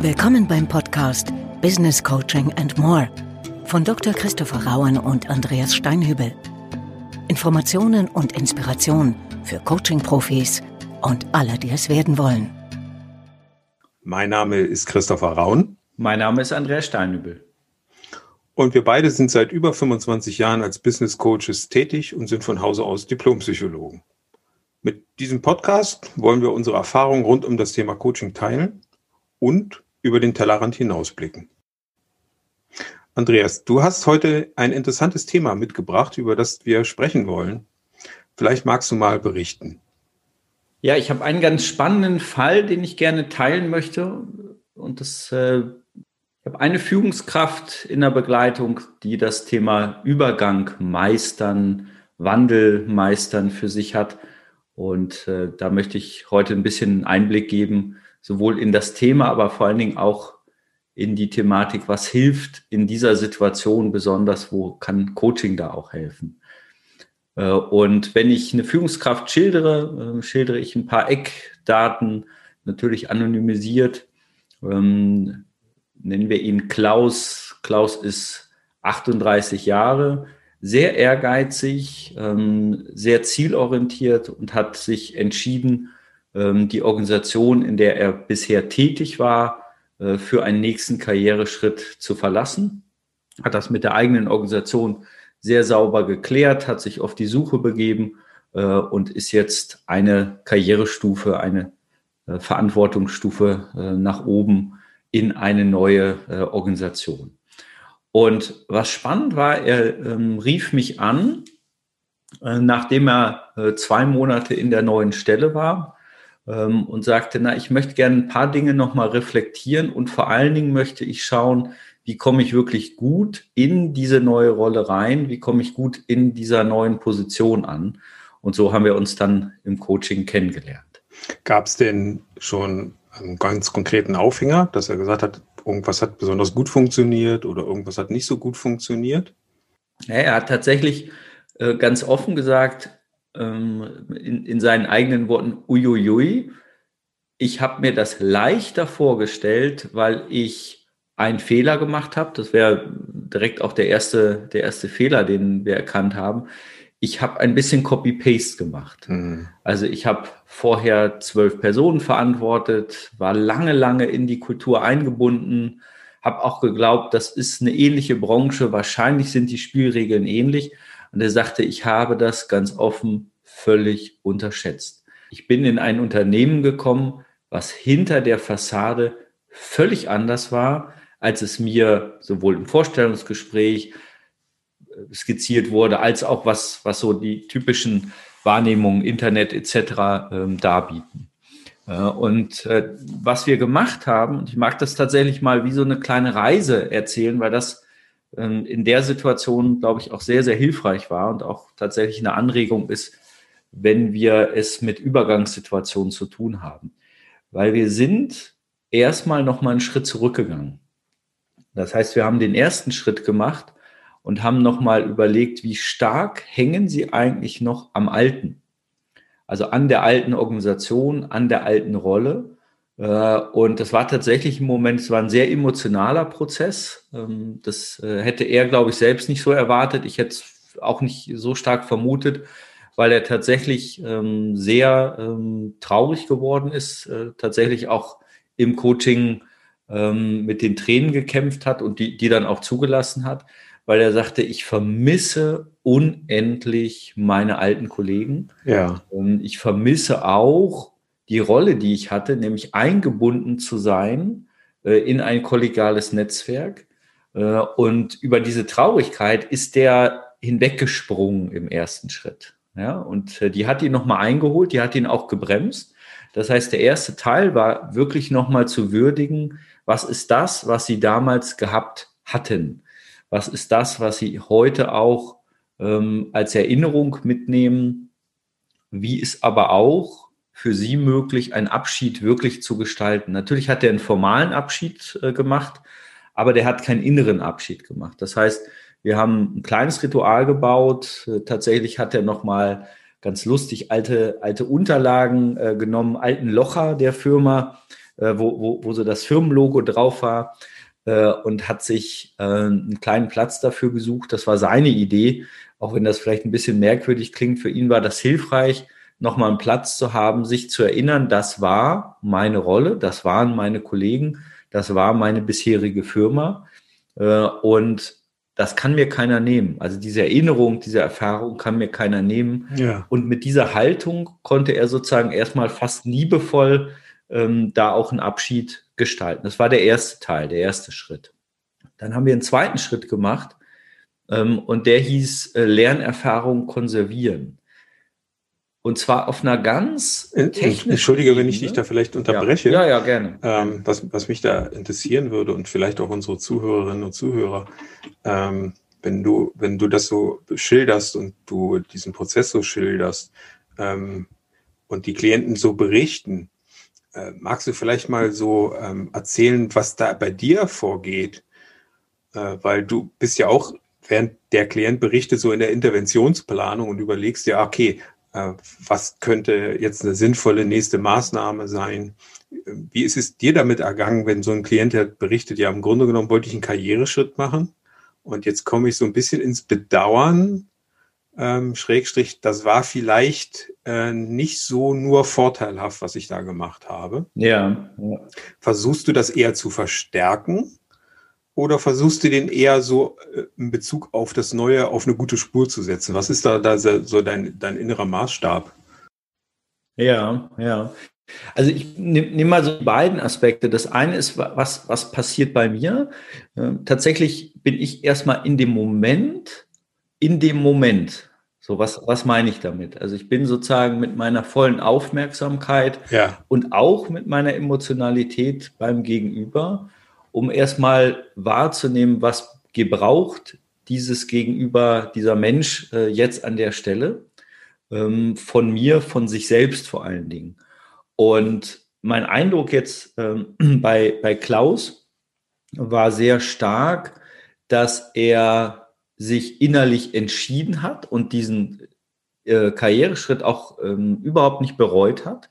Willkommen beim Podcast Business Coaching and More von Dr. Christopher Rauen und Andreas Steinhübel. Informationen und Inspiration für Coaching-Profis und alle, die es werden wollen. Mein Name ist Christopher Rauen. Mein Name ist Andreas Steinhübel. Und wir beide sind seit über 25 Jahren als Business Coaches tätig und sind von Hause aus Diplompsychologen. Mit diesem Podcast wollen wir unsere Erfahrungen rund um das Thema Coaching teilen und über den Tellerrand hinausblicken. Andreas, du hast heute ein interessantes Thema mitgebracht, über das wir sprechen wollen. Vielleicht magst du mal berichten. Ja, ich habe einen ganz spannenden Fall, den ich gerne teilen möchte. Und das, äh, ich habe eine Führungskraft in der Begleitung, die das Thema Übergang meistern, Wandel meistern für sich hat. Und äh, da möchte ich heute ein bisschen Einblick geben, sowohl in das Thema, aber vor allen Dingen auch in die Thematik, was hilft in dieser Situation besonders, wo kann Coaching da auch helfen. Äh, und wenn ich eine Führungskraft schildere, äh, schildere ich ein paar Eckdaten, natürlich anonymisiert. Ähm, nennen wir ihn Klaus. Klaus ist 38 Jahre, sehr ehrgeizig, ähm, sehr zielorientiert und hat sich entschieden, die Organisation, in der er bisher tätig war, äh, für einen nächsten Karriereschritt zu verlassen. Hat das mit der eigenen Organisation sehr sauber geklärt, hat sich auf die Suche begeben äh, und ist jetzt eine Karrierestufe, eine äh, Verantwortungsstufe nach oben in eine neue Organisation. Und was spannend war, er ähm, rief mich an, nachdem er zwei Monate in der neuen Stelle war ähm, und sagte, na, ich möchte gerne ein paar Dinge nochmal reflektieren und vor allen Dingen möchte ich schauen, wie komme ich wirklich gut in diese neue Rolle rein, wie komme ich gut in dieser neuen Position an. Und so haben wir uns dann im Coaching kennengelernt. Gab es denn schon einen ganz konkreten Aufhänger, dass er gesagt hat, irgendwas hat besonders gut funktioniert oder irgendwas hat nicht so gut funktioniert? Ja, er hat tatsächlich äh, ganz offen gesagt, in, in seinen eigenen Worten, uiuiui, ich habe mir das leichter vorgestellt, weil ich einen Fehler gemacht habe. Das wäre direkt auch der erste, der erste Fehler, den wir erkannt haben. Ich habe ein bisschen Copy-Paste gemacht. Mhm. Also ich habe vorher zwölf Personen verantwortet, war lange, lange in die Kultur eingebunden, habe auch geglaubt, das ist eine ähnliche Branche, wahrscheinlich sind die Spielregeln ähnlich. Und er sagte, ich habe das ganz offen völlig unterschätzt. Ich bin in ein Unternehmen gekommen, was hinter der Fassade völlig anders war, als es mir sowohl im Vorstellungsgespräch äh, skizziert wurde, als auch was, was so die typischen Wahrnehmungen, Internet etc. Ähm, darbieten. Äh, und äh, was wir gemacht haben, und ich mag das tatsächlich mal wie so eine kleine Reise erzählen, weil das in der Situation, glaube ich, auch sehr, sehr hilfreich war und auch tatsächlich eine Anregung ist, wenn wir es mit Übergangssituationen zu tun haben. Weil wir sind erstmal nochmal einen Schritt zurückgegangen. Das heißt, wir haben den ersten Schritt gemacht und haben nochmal überlegt, wie stark hängen sie eigentlich noch am Alten. Also an der alten Organisation, an der alten Rolle und das war tatsächlich im Moment, es war ein sehr emotionaler Prozess. Ähm, das äh, hätte er, glaube ich, selbst nicht so erwartet. Ich hätte es auch nicht so stark vermutet, weil er tatsächlich ähm, sehr ähm, traurig geworden ist, äh, tatsächlich auch im Coaching mit den Tränen gekämpft hat und die, die dann auch zugelassen hat, weil er sagte, ich vermisse unendlich meine alten Kollegen. Ja. ich vermisse auch die Rolle, die ich hatte, nämlich eingebunden zu sein äh, in ein kollegiales Netzwerk. Äh, und über diese Traurigkeit ist der hinweggesprungen im ersten Schritt. Ja, und äh, die hat ihn nochmal eingeholt, die hat ihn auch gebremst. Das heißt, der erste Teil war wirklich nochmal zu würdigen, was ist das, was sie damals gehabt hatten? Was ist das, was sie heute auch ähm, als Erinnerung mitnehmen? Wie ist aber auch für Sie möglich, einen Abschied wirklich zu gestalten? Natürlich hat er einen formalen Abschied äh, gemacht, aber der hat keinen inneren Abschied gemacht. Das heißt, wir haben ein kleines Ritual gebaut. Äh, tatsächlich hat er nochmal ganz lustig alte, alte Unterlagen äh, genommen, alten Locher der Firma, wo, wo, wo so das Firmenlogo drauf war und hat sich einen kleinen Platz dafür gesucht. Das war seine Idee, auch wenn das vielleicht ein bisschen merkwürdig klingt. Für ihn war das hilfreich, nochmal einen Platz zu haben, sich zu erinnern, das war meine Rolle, das waren meine Kollegen, das war meine bisherige Firma. Äh, und das kann mir keiner nehmen. Also diese Erinnerung, diese Erfahrung kann mir keiner nehmen. Ja. Und mit dieser Haltung konnte er sozusagen erstmal fast liebevoll ähm, da auch einen Abschied gestalten. Das war der erste Teil, der erste Schritt. Dann haben wir einen zweiten Schritt gemacht ähm, und der hieß äh, Lernerfahrung konservieren. Und zwar auf einer ganz technischen Entschuldige, wenn ich dich da vielleicht unterbreche. Ja, ja, ja gerne. Ähm, was, was mich da interessieren würde und vielleicht auch unsere Zuhörerinnen und Zuhörer, ähm, wenn du, wenn du das so schilderst und du diesen Prozess so schilderst ähm, und die Klienten so berichten, äh, magst du vielleicht mal so ähm, erzählen, was da bei dir vorgeht? Äh, weil du bist ja auch während der Klient berichtet, so in der Interventionsplanung und überlegst dir, okay, äh, was könnte jetzt eine sinnvolle nächste Maßnahme sein? Wie ist es dir damit ergangen, wenn so ein Klient hat berichtet, ja, im Grunde genommen wollte ich einen Karriereschritt machen und jetzt komme ich so ein bisschen ins Bedauern, ähm, Schrägstrich, das war vielleicht äh, nicht so nur vorteilhaft, was ich da gemacht habe. Ja, ja. Versuchst du das eher zu verstärken oder versuchst du den eher so äh, in Bezug auf das Neue auf eine gute Spur zu setzen? Was ist da, da so dein, dein innerer Maßstab? Ja, ja. Also ich nehme nehm mal so beiden Aspekte. Das eine ist, was, was passiert bei mir? Äh, tatsächlich bin ich erstmal in dem Moment, in dem Moment. So, was, was meine ich damit? Also ich bin sozusagen mit meiner vollen Aufmerksamkeit ja. und auch mit meiner Emotionalität beim Gegenüber um erstmal wahrzunehmen, was gebraucht dieses Gegenüber, dieser Mensch äh, jetzt an der Stelle, ähm, von mir, von sich selbst vor allen Dingen. Und mein Eindruck jetzt ähm, bei, bei Klaus war sehr stark, dass er sich innerlich entschieden hat und diesen äh, Karriereschritt auch ähm, überhaupt nicht bereut hat,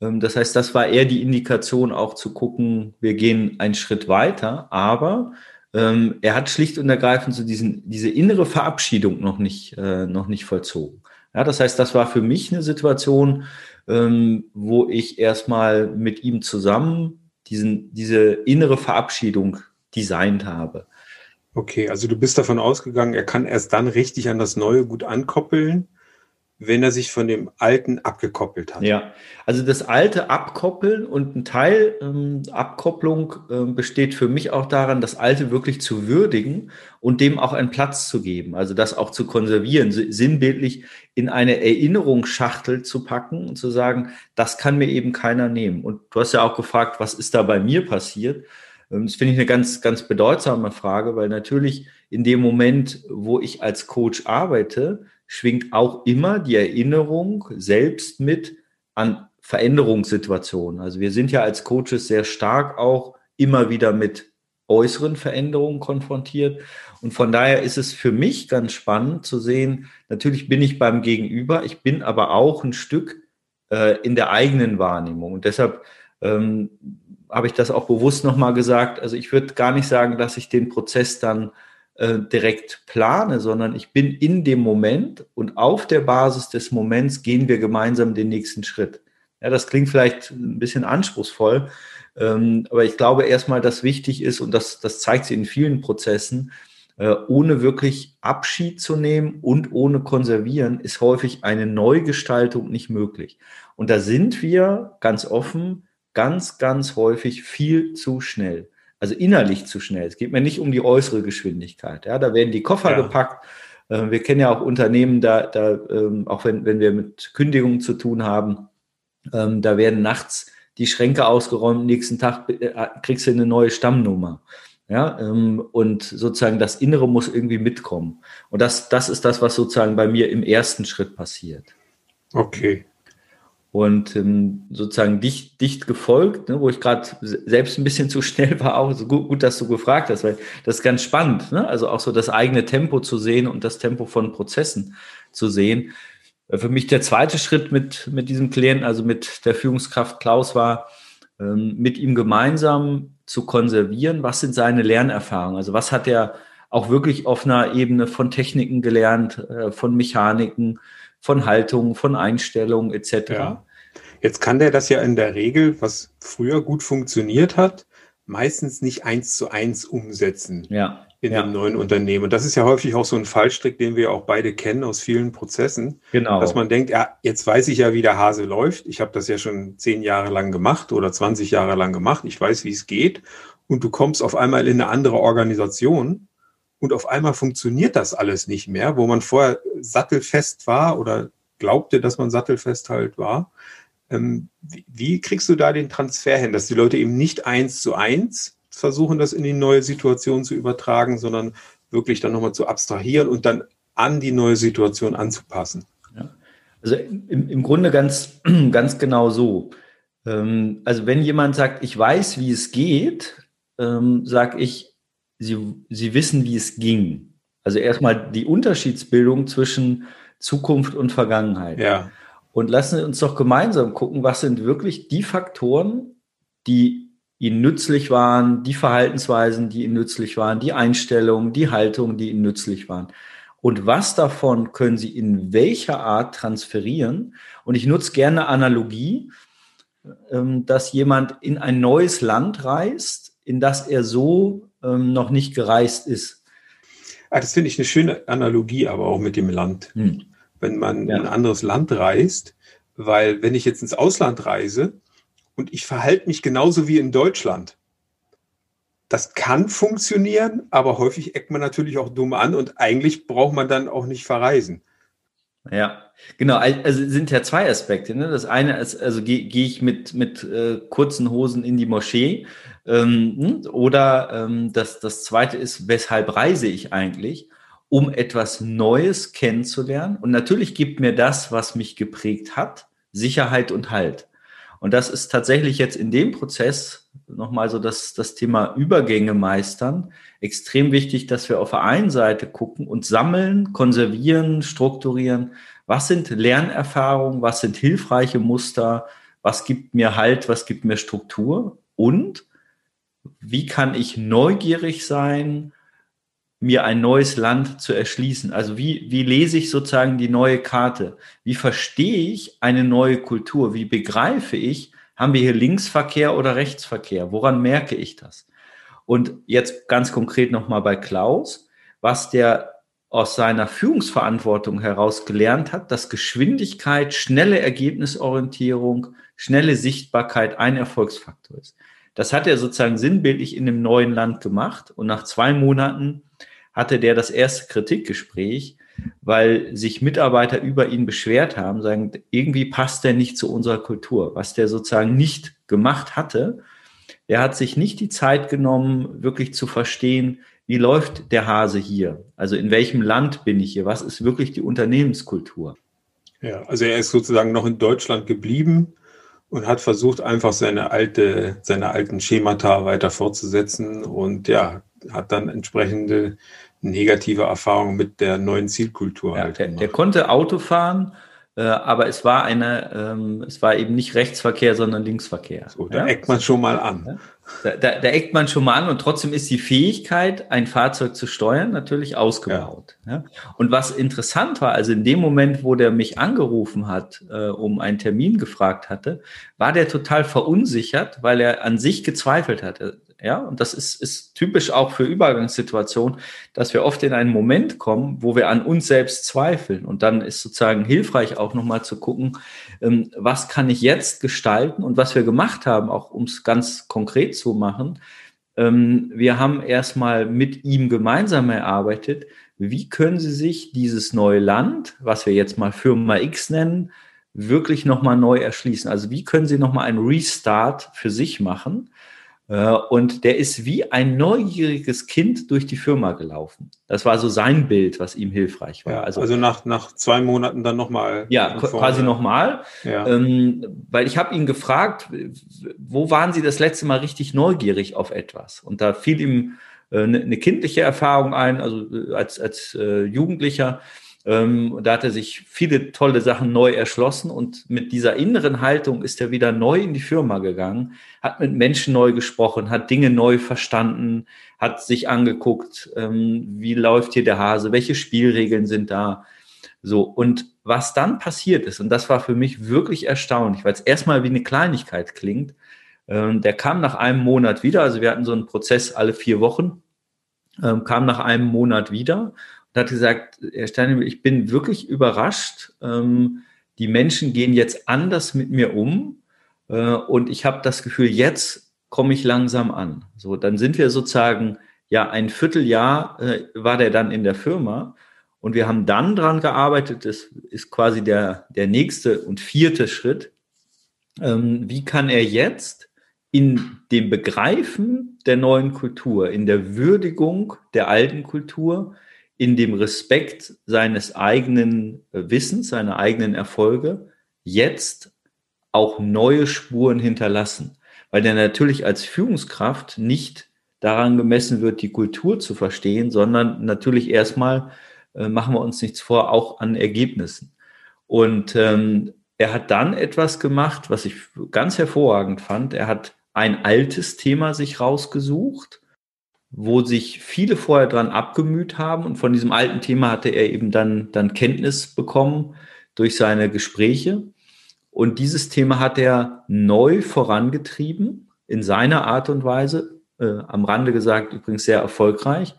das heißt, das war eher die Indikation auch zu gucken, wir gehen einen Schritt weiter, aber ähm, er hat schlicht und ergreifend so diesen, diese innere Verabschiedung noch nicht, äh, noch nicht vollzogen. Ja, das heißt, das war für mich eine Situation, ähm, wo ich erstmal mit ihm zusammen diesen, diese innere Verabschiedung designt habe. Okay, also du bist davon ausgegangen, er kann erst dann richtig an das Neue gut ankoppeln, wenn er sich von dem Alten abgekoppelt hat. Ja, also das alte Abkoppeln und ein Teil ähm, Abkopplung äh, besteht für mich auch daran, das Alte wirklich zu würdigen und dem auch einen Platz zu geben. Also das auch zu konservieren, sinnbildlich in eine Erinnerungsschachtel zu packen und zu sagen, das kann mir eben keiner nehmen. Und du hast ja auch gefragt, was ist da bei mir passiert? Ähm, das finde ich eine ganz, ganz bedeutsame Frage, weil natürlich in dem Moment, wo ich als Coach arbeite, schwingt auch immer die Erinnerung selbst mit an Veränderungssituationen. Also wir sind ja als Coaches sehr stark auch immer wieder mit äußeren Veränderungen konfrontiert. Und von daher ist es für mich ganz spannend zu sehen, natürlich bin ich beim Gegenüber, ich bin aber auch ein Stück äh, in der eigenen Wahrnehmung. Und deshalb ähm, habe ich das auch bewusst nochmal gesagt. Also ich würde gar nicht sagen, dass ich den Prozess dann äh, direkt plane, sondern ich bin in dem Moment und auf der Basis des Moments gehen wir gemeinsam den nächsten Schritt. Ja, das klingt vielleicht ein bisschen anspruchsvoll, ähm, aber ich glaube erstmal, dass wichtig ist und das, das zeigt sich in vielen Prozessen, äh, ohne wirklich Abschied zu nehmen und ohne konservieren, ist häufig eine Neugestaltung nicht möglich. Und da sind wir ganz offen, ganz, ganz häufig viel zu schnell also innerlich zu schnell. Es geht mir nicht um die äußere Geschwindigkeit. Ja, da werden die Koffer ja. gepackt. Äh, wir kennen ja auch Unternehmen, da, da ähm, auch wenn, wenn wir mit Kündigungen zu tun haben, ähm, da werden nachts die Schränke ausgeräumt, nächsten Tag äh, kriegst du eine neue Stammnummer. Ja, ähm, und sozusagen das Innere muss irgendwie mitkommen. Und das, das ist das, was sozusagen bei mir im ersten Schritt passiert. Okay und ähm, sozusagen dicht, dicht gefolgt, ne, wo ich gerade selbst ein bisschen zu schnell war, auch so gut, gut, dass du gefragt hast, weil das ist ganz spannend, ne? also auch so das eigene Tempo zu sehen und das Tempo von Prozessen zu sehen. Äh, für mich der zweite Schritt mit, mit diesem Klienten, also mit der Führungskraft Klaus war, ähm, mit ihm gemeinsam zu konservieren, was sind seine Lernerfahrungen, also was hat er auch wirklich auf einer Ebene von Techniken gelernt, äh, von Mechaniken, von Haltung, von Einstellungen etc. Ja. Jetzt kann der das ja in der Regel, was früher gut funktioniert hat, meistens nicht eins zu eins umsetzen ja. in ja. dem neuen Unternehmen. Und das ist ja häufig auch so ein Fallstrick, den wir auch beide kennen aus vielen Prozessen. Genau. Dass man denkt, ja, jetzt weiß ich ja, wie der Hase läuft. Ich habe das ja schon zehn Jahre lang gemacht oder 20 Jahre lang gemacht. Ich weiß, wie es geht. Und du kommst auf einmal in eine andere Organisation und auf einmal funktioniert das alles nicht mehr, wo man vorher sattelfest war oder glaubte, dass man sattelfest halt war. Ähm, wie, kriegst du da den Transfer hin, dass die Leute eben nicht eins zu eins versuchen, das in die neue Situation zu übertragen, sondern wirklich dann nochmal zu abstrahieren und dann an die neue Situation anzupassen? Ja. Also im, im Grunde ganz, ganz genau so. Ähm, also wenn jemand sagt, ich weiß, wie es geht, ähm, sage ich, sie, sie wissen, wie es ging. Also erstmal die Unterschiedsbildung zwischen Zukunft und Vergangenheit. Ja. Und lassen Sie uns doch gemeinsam gucken, was sind wirklich die Faktoren, die Ihnen nützlich waren, die Verhaltensweisen, die Ihnen nützlich waren, die Einstellungen, die Haltung, die Ihnen nützlich waren. Und was davon können Sie in welcher Art transferieren? Und ich nutze gerne Analogie, ähm, dass jemand in ein neues Land reist, in das er so ähm, noch nicht gereist ist. Ah, das finde ich eine schöne Analogie, aber auch mit dem Land. Hm wenn man ja. in ein anderes Land reist, weil wenn ich jetzt ins Ausland reise und ich verhalte mich genauso wie in Deutschland, das kann funktionieren, aber häufig eckt man natürlich auch dumm an und eigentlich braucht man dann auch nicht verreisen. Ja, genau. Also sind ja zwei Aspekte. Ne? Das eine ist, also gehe geh ich mit, mit äh, kurzen Hosen in die Moschee ähm, hm? oder ähm, das, das zweite ist, weshalb reise ich eigentlich? Um etwas Neues kennenzulernen. Und natürlich gibt mir das, was mich geprägt hat, Sicherheit und Halt. Und das ist tatsächlich jetzt in dem Prozess nochmal so das, das Thema Übergänge meistern. Extrem wichtig, dass wir auf der einen Seite gucken und sammeln, konservieren, strukturieren. Was sind Lernerfahrungen? Was sind hilfreiche Muster? Was gibt mir Halt? Was gibt mir Struktur? Und wie kann ich neugierig sein mir ein neues Land zu erschließen. Also wie, wie lese ich sozusagen die neue Karte? Wie verstehe ich eine neue Kultur? Wie begreife ich, haben wir hier Linksverkehr oder Rechtsverkehr? Woran merke ich das? Und jetzt ganz konkret nochmal bei Klaus, was der aus seiner Führungsverantwortung heraus gelernt hat, dass Geschwindigkeit, schnelle Ergebnisorientierung, schnelle Sichtbarkeit ein Erfolgsfaktor ist. Das hat er sozusagen sinnbildlich in dem neuen Land gemacht und nach zwei Monaten hatte der das erste Kritikgespräch, weil sich Mitarbeiter über ihn beschwert haben, sagen, irgendwie passt der nicht zu unserer Kultur, was der sozusagen nicht gemacht hatte. Er hat sich nicht die Zeit genommen, wirklich zu verstehen, wie läuft der Hase hier? Also in welchem Land bin ich hier? Was ist wirklich die Unternehmenskultur? Ja, also er ist sozusagen noch in Deutschland geblieben und hat versucht, einfach seine alte, seine alten Schemata weiter fortzusetzen und ja, hat dann entsprechende negative Erfahrungen mit der neuen Zielkultur. Ja, halt der, der, konnte Auto fahren, äh, aber es war eine, ähm, es war eben nicht Rechtsverkehr, sondern Linksverkehr. So, da ja? eckt man schon mal an. Da, da, da, eckt man schon mal an und trotzdem ist die Fähigkeit, ein Fahrzeug zu steuern, natürlich ausgebaut. Ja. ja? Und was interessant war, also in dem Moment, wo der mich angerufen hat, äh, um einen Termin gefragt hatte, war der total verunsichert, weil er an sich gezweifelt hatte. Ja, und das ist, ist typisch auch für Übergangssituationen, dass wir oft in einen Moment kommen, wo wir an uns selbst zweifeln. Und dann ist sozusagen hilfreich auch nochmal zu gucken, ähm, was kann ich jetzt gestalten und was wir gemacht haben, auch um es ganz konkret zu machen. Ähm, wir haben erstmal mit ihm gemeinsam erarbeitet, wie können Sie sich dieses neue Land, was wir jetzt mal Firma X nennen, wirklich nochmal neu erschließen? Also wie können Sie nochmal einen Restart für sich machen? Äh, und der ist wie ein neugieriges Kind durch die Firma gelaufen. Das war so sein Bild, was ihm hilfreich war. Ja, also, also, nach, nach zwei Monaten dann nochmal. Ja, quasi nochmal. Ja. Ähm, weil ich habe ihn gefragt, wo waren Sie das letzte Mal richtig neugierig auf etwas? Und da fiel ihm äh, eine, eine kindliche Erfahrung ein, also äh, als, als äh, Jugendlicher Ähm, da hat er sich viele tolle Sachen neu erschlossen und mit dieser inneren Haltung ist er wieder neu in die Firma gegangen, hat mit Menschen neu gesprochen, hat Dinge neu verstanden, hat sich angeguckt, ähm, wie läuft hier der Hase, welche Spielregeln sind da. So, und was dann passiert ist, und das war für mich wirklich erstaunlich, weil es erstmal wie eine Kleinigkeit klingt, ähm, der kam nach einem Monat wieder, also wir hatten so einen Prozess alle vier Wochen, ähm, kam nach einem Monat wieder und hat gesagt, Herr Steinhebel, ich bin wirklich überrascht. Ähm, die Menschen gehen jetzt anders mit mir um äh, und ich habe das Gefühl, jetzt komme ich langsam an. So, dann sind wir sozusagen, ja, ein Vierteljahr äh, war der dann in der Firma und wir haben dann dran gearbeitet, das ist quasi der, der nächste und vierte Schritt. Ähm, wie kann er jetzt in dem Begreifen der neuen Kultur, in der Würdigung der alten Kultur, in dem Respekt seines eigenen äh, Wissens, seiner eigenen Erfolge, jetzt auch neue Spuren hinterlassen. Weil der natürlich als Führungskraft nicht daran gemessen wird, die Kultur zu verstehen, sondern natürlich erstmal, äh, machen wir uns nichts vor, auch an Ergebnissen. Und ähm, er hat dann etwas gemacht, was ich ganz hervorragend fand. Er hat ein altes Thema sich rausgesucht, wo sich viele vorher dran abgemüht haben. Und von diesem alten Thema hatte er eben dann, dann Kenntnis bekommen durch seine Gespräche. Und dieses Thema hat er neu vorangetrieben, in seiner Art und Weise, äh, am Rande gesagt, übrigens sehr erfolgreich.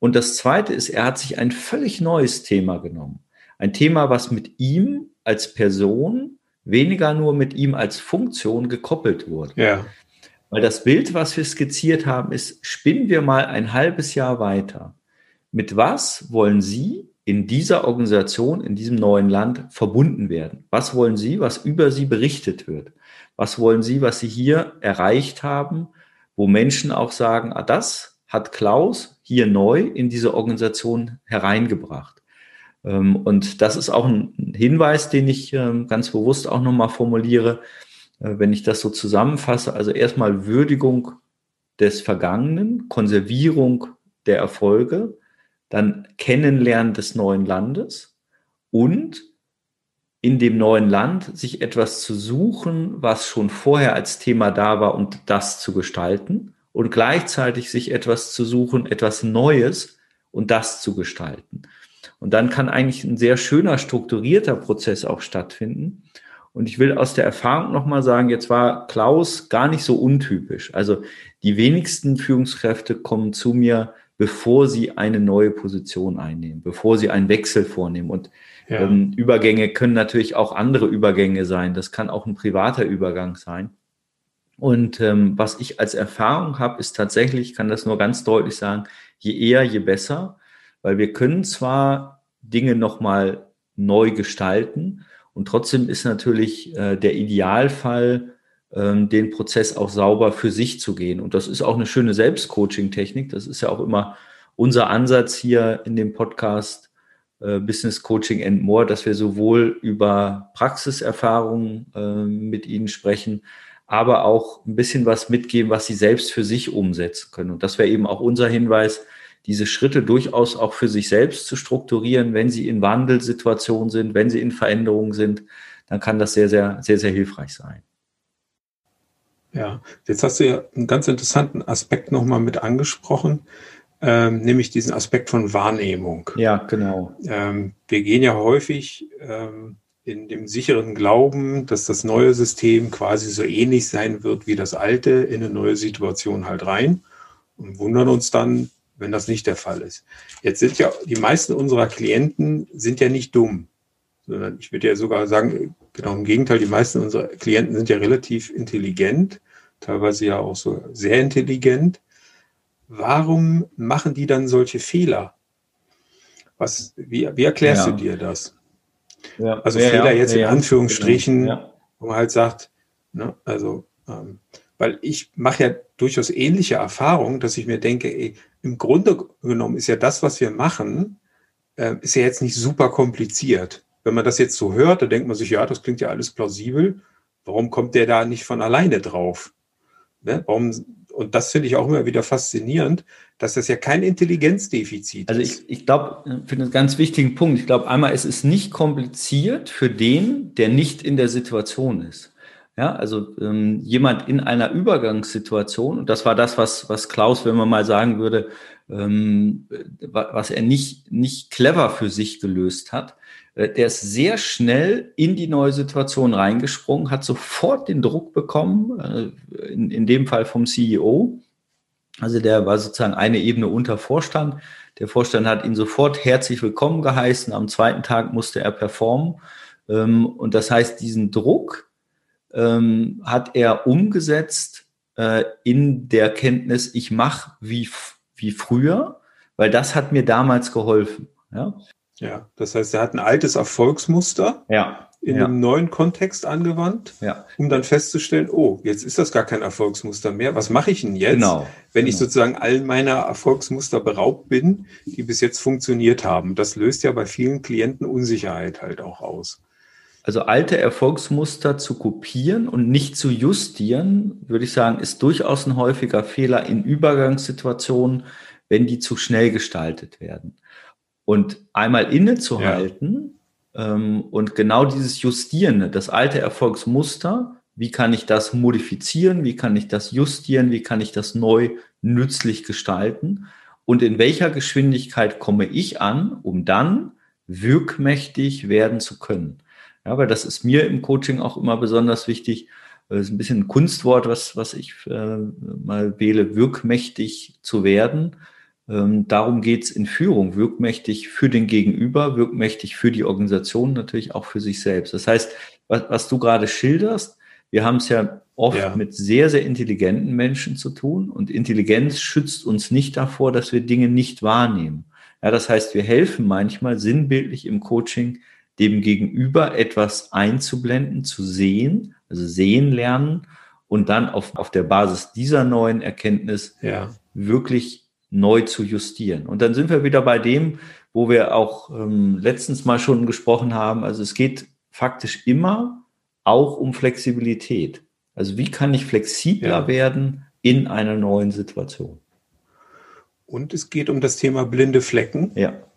Und das Zweite ist, er hat sich ein völlig neues Thema genommen. Ein Thema, was mit ihm als Person weniger nur mit ihm als Funktion gekoppelt wurde. Ja. Weil das Bild, was wir skizziert haben, ist, spinnen wir mal ein halbes Jahr weiter. Mit was wollen Sie in dieser Organisation, in diesem neuen Land verbunden werden? Was wollen Sie, was über Sie berichtet wird? Was wollen Sie, was Sie hier erreicht haben, wo Menschen auch sagen, ah, das hat Klaus hier neu in diese Organisation hereingebracht. Ähm, und das ist auch ein Hinweis, den ich ähm, ganz bewusst auch nochmal formuliere. Äh, wenn ich das so zusammenfasse, also erstmal Würdigung des Vergangenen, Konservierung der Erfolge, dann Kennenlernen des neuen Landes und in dem neuen Land sich etwas zu suchen, was schon vorher als Thema da war und das zu gestalten und gleichzeitig sich etwas zu suchen, etwas Neues und das zu gestalten. Und dann kann eigentlich ein sehr schöner, strukturierter Prozess auch stattfinden. Und ich will aus der Erfahrung nochmal sagen, jetzt war Klaus gar nicht so untypisch. Also die wenigsten Führungskräfte kommen zu mir, bevor sie eine neue Position einnehmen, bevor sie einen Wechsel vornehmen. Und ja. ähm, Übergänge können natürlich auch andere Übergänge sein. Das kann auch ein privater Übergang sein. Und ähm, was ich als Erfahrung habe, ist tatsächlich, ich kann das nur ganz deutlich sagen, je eher, je besser, weil wir können zwar Dinge nochmal neu gestalten, und trotzdem ist natürlich äh, der Idealfall, ähm, den Prozess auch sauber für sich zu gehen. Und das ist auch eine schöne Selbstcoaching-Technik. Das ist ja auch immer unser Ansatz hier in dem Podcast äh, Business Coaching and More, dass wir sowohl über Praxiserfahrungen äh, mit Ihnen sprechen, aber auch ein bisschen was mitgeben, was Sie selbst für sich umsetzen können. Und das wäre eben auch unser Hinweis, diese Schritte durchaus auch für sich selbst zu strukturieren, wenn sie in Wandelsituationen sind, wenn sie in Veränderungen sind, dann kann das sehr, sehr, sehr, sehr hilfreich sein. Ja, jetzt hast du ja einen ganz interessanten Aspekt nochmal mit angesprochen, ähm, nämlich diesen Aspekt von Wahrnehmung. Ja, genau. Ähm, wir gehen ja häufig ähm, in dem sicheren Glauben, dass das neue System quasi so ähnlich sein wird wie das alte in eine neue Situation halt rein und wundern uns dann, wenn das nicht der Fall ist. Jetzt sind ja die meisten unserer Klienten sind ja nicht dumm, sondern ich würde ja sogar sagen, genau im Gegenteil, die meisten unserer Klienten sind ja relativ intelligent, teilweise ja auch so sehr intelligent. Warum machen die dann solche Fehler? Was, wie, wie erklärst ja. du dir das? Ja. Also ja, Fehler jetzt in Anführungsstrichen, wo man halt sagt, ne, also, ähm, weil ich mache ja durchaus ähnliche Erfahrungen, dass ich mir denke, ey, im Grunde genommen ist ja das, was wir machen, äh, ist ja jetzt nicht super kompliziert. Wenn man das jetzt so hört, dann denkt man sich, ja, das klingt ja alles plausibel. Warum kommt der da nicht von alleine drauf? Ne? Warum, und das finde ich auch immer wieder faszinierend, dass das ja kein Intelligenzdefizit also ist. Also ich, ich glaube, ich finde einen ganz wichtigen Punkt. Ich glaube, einmal, es ist nicht kompliziert für den, der nicht in der Situation ist. Ja, also ähm, jemand in einer Übergangssituation, und das war das, was, was Klaus, wenn man mal sagen würde, ähm, was er nicht, nicht clever für sich gelöst hat, äh, der ist sehr schnell in die neue Situation reingesprungen, hat sofort den Druck bekommen, äh, in, in dem Fall vom CEO. Also der war sozusagen eine Ebene unter Vorstand. Der Vorstand hat ihn sofort herzlich willkommen geheißen. Am zweiten Tag musste er performen. Ähm, und das heißt, diesen Druck, ähm, hat er umgesetzt äh, in der Kenntnis, ich mache wie, wie früher, weil das hat mir damals geholfen. Ja, ja das heißt, er hat ein altes Erfolgsmuster ja. in ja. einem neuen Kontext angewandt, ja. um dann festzustellen, oh, jetzt ist das gar kein Erfolgsmuster mehr. Was mache ich denn jetzt, genau. wenn genau. ich sozusagen all meiner Erfolgsmuster beraubt bin, die bis jetzt funktioniert haben? Das löst ja bei vielen Klienten Unsicherheit halt auch aus. Also alte Erfolgsmuster zu kopieren und nicht zu justieren, würde ich sagen, ist durchaus ein häufiger Fehler in Übergangssituationen, wenn die zu schnell gestaltet werden. Und einmal innezuhalten ja. ähm, und genau dieses Justieren, das alte Erfolgsmuster, wie kann ich das modifizieren, wie kann ich das justieren, wie kann ich das neu nützlich gestalten und in welcher Geschwindigkeit komme ich an, um dann wirkmächtig werden zu können. Ja, weil das ist mir im Coaching auch immer besonders wichtig. Das ist ein bisschen ein Kunstwort, was, was ich äh, mal wähle, wirkmächtig zu werden. Ähm, darum geht's in Führung, wirkmächtig für den Gegenüber, wirkmächtig für die Organisation, natürlich auch für sich selbst. Das heißt, was, was du gerade schilderst, wir haben es ja oft ja. mit sehr, sehr intelligenten Menschen zu tun und Intelligenz schützt uns nicht davor, dass wir Dinge nicht wahrnehmen. Ja, das heißt, wir helfen manchmal sinnbildlich im Coaching dem Gegenüber etwas einzublenden, zu sehen, also sehen lernen und dann auf, auf der Basis dieser neuen Erkenntnis ja. wirklich neu zu justieren. Und dann sind wir wieder bei dem, wo wir auch ähm, letztens mal schon gesprochen haben. Also es geht faktisch immer auch um Flexibilität. Also wie kann ich flexibler ja. werden in einer neuen Situation? Und es geht um das Thema blinde Flecken. Ja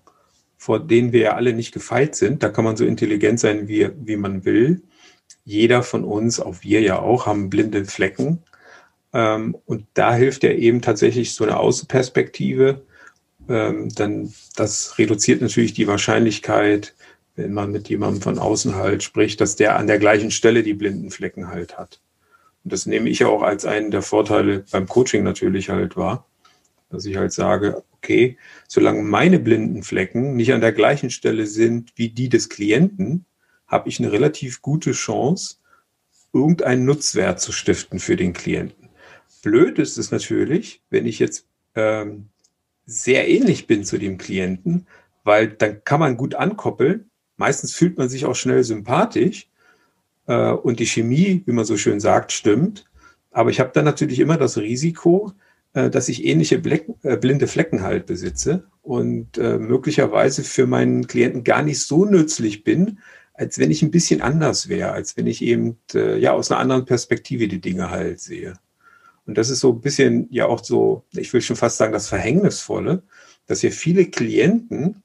vor denen wir ja alle nicht gefeit sind. Da kann man so intelligent sein, wie, wie man will. Jeder von uns, auch wir ja auch, haben blinde Flecken. Ähm, und da hilft ja eben tatsächlich so eine Außenperspektive. Ähm, dann, das reduziert natürlich die Wahrscheinlichkeit, wenn man mit jemandem von außen halt spricht, dass der an der gleichen Stelle die blinden Flecken halt hat. Und das nehme ich ja auch als einen der Vorteile beim Coaching natürlich halt wahr, dass ich halt sage, okay, solange meine blinden Flecken nicht an der gleichen Stelle sind wie die des Klienten, habe ich eine relativ gute Chance, irgendeinen Nutzwert zu stiften für den Klienten. Blöd ist es natürlich, wenn ich jetzt ähm, sehr ähnlich bin zu dem Klienten, weil dann kann man gut ankoppeln. Meistens fühlt man sich auch schnell sympathisch äh, und die Chemie, wie man so schön sagt, stimmt. Aber ich habe dann natürlich immer das Risiko, dass ich ähnliche Blecken, äh, blinde Flecken halt besitze und äh, möglicherweise für meinen Klienten gar nicht so nützlich bin, als wenn ich ein bisschen anders wäre, als wenn ich eben äh, ja aus einer anderen Perspektive die Dinge halt sehe. Und das ist so ein bisschen ja auch so, ich will schon fast sagen, das Verhängnisvolle, dass hier viele Klienten,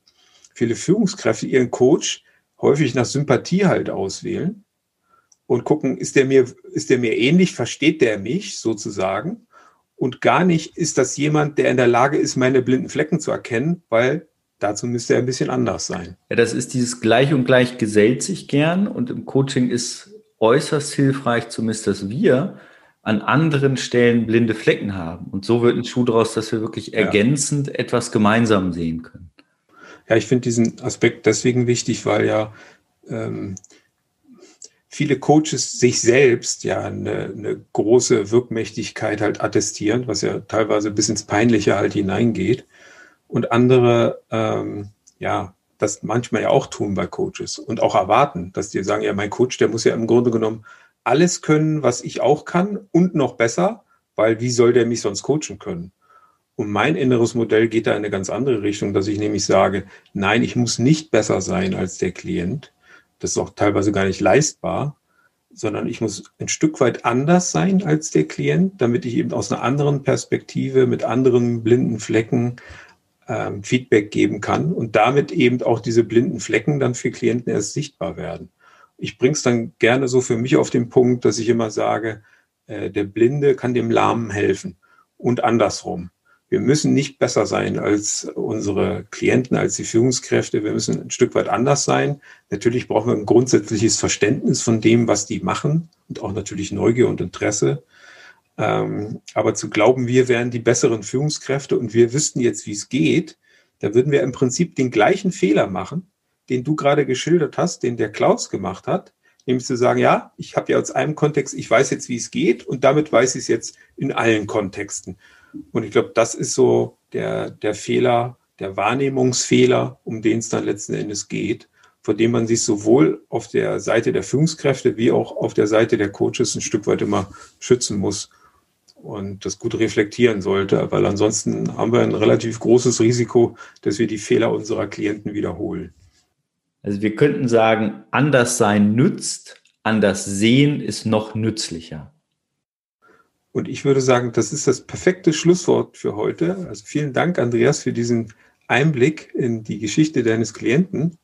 viele Führungskräfte ihren Coach häufig nach Sympathie halt auswählen und gucken, ist der mir, ist der mir ähnlich, versteht der mich sozusagen? Und gar nicht ist das jemand, der in der Lage ist, meine blinden Flecken zu erkennen, weil dazu müsste er ein bisschen anders sein. Ja, das ist dieses Gleich und Gleich gesellt sich gern und im Coaching ist äußerst hilfreich, zumindest dass wir an anderen Stellen blinde Flecken haben. Und so wird ein Schuh draus, dass wir wirklich ergänzend ja. etwas gemeinsam sehen können. Ja, ich finde diesen Aspekt deswegen wichtig, weil ja ähm, viele Coaches sich selbst ja eine, eine große Wirkmächtigkeit halt attestieren, was ja teilweise bis ins Peinliche halt hineingeht. Und andere, ähm, ja, das manchmal ja auch tun bei Coaches und auch erwarten, dass die sagen, ja, mein Coach, der muss ja im Grunde genommen alles können, was ich auch kann und noch besser, weil wie soll der mich sonst coachen können? Und mein inneres Modell geht da in eine ganz andere Richtung, dass ich nämlich sage, nein, ich muss nicht besser sein als der Klient, das ist auch teilweise gar nicht leistbar, sondern ich muss ein Stück weit anders sein als der Klient, damit ich eben aus einer anderen Perspektive mit anderen blinden Flecken ähm, Feedback geben kann und damit eben auch diese blinden Flecken dann für Klienten erst sichtbar werden. Ich bringe es dann gerne so für mich auf den Punkt, dass ich immer sage, äh, der Blinde kann dem Lahmen helfen und andersrum. Wir müssen nicht besser sein als unsere Klienten, als die Führungskräfte. Wir müssen ein Stück weit anders sein. Natürlich brauchen wir ein grundsätzliches Verständnis von dem, was die machen und auch natürlich Neugier und Interesse. Ähm, aber zu glauben, wir wären die besseren Führungskräfte und wir wüssten jetzt, wie es geht, da würden wir im Prinzip den gleichen Fehler machen, den du gerade geschildert hast, den der Klaus gemacht hat, nämlich zu sagen, ja, ich habe ja aus einem Kontext, ich weiß jetzt, wie es geht und damit weiß ich es jetzt in allen Kontexten. Und ich glaube, das ist so der, der Fehler, der Wahrnehmungsfehler, um den es dann letzten Endes geht, vor dem man sich sowohl auf der Seite der Führungskräfte wie auch auf der Seite der Coaches ein Stück weit immer schützen muss und das gut reflektieren sollte, weil ansonsten haben wir ein relativ großes Risiko, dass wir die Fehler unserer Klienten wiederholen. Also wir könnten sagen, anders sein nützt, anders sehen ist noch nützlicher. Und ich würde sagen, das ist das perfekte Schlusswort für heute. Also vielen Dank, Andreas, für diesen Einblick in die Geschichte deines Klienten.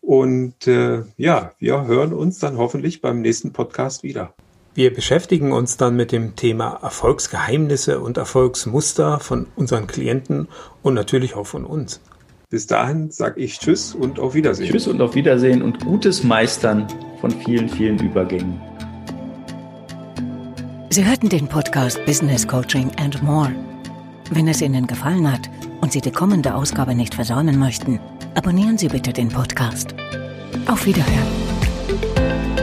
Und äh, ja, wir hören uns dann hoffentlich beim nächsten Podcast wieder. Wir beschäftigen uns dann mit dem Thema Erfolgsgeheimnisse und Erfolgsmuster von unseren Klienten und natürlich auch von uns. Bis dahin sage ich Tschüss und auf Wiedersehen. Tschüss und auf Wiedersehen und gutes Meistern von vielen, vielen Übergängen. Sie hörten den Podcast Business Coaching and More. Wenn es Ihnen gefallen hat und Sie die kommende Ausgabe nicht versäumen möchten, abonnieren Sie bitte den Podcast. Auf Wiederhören.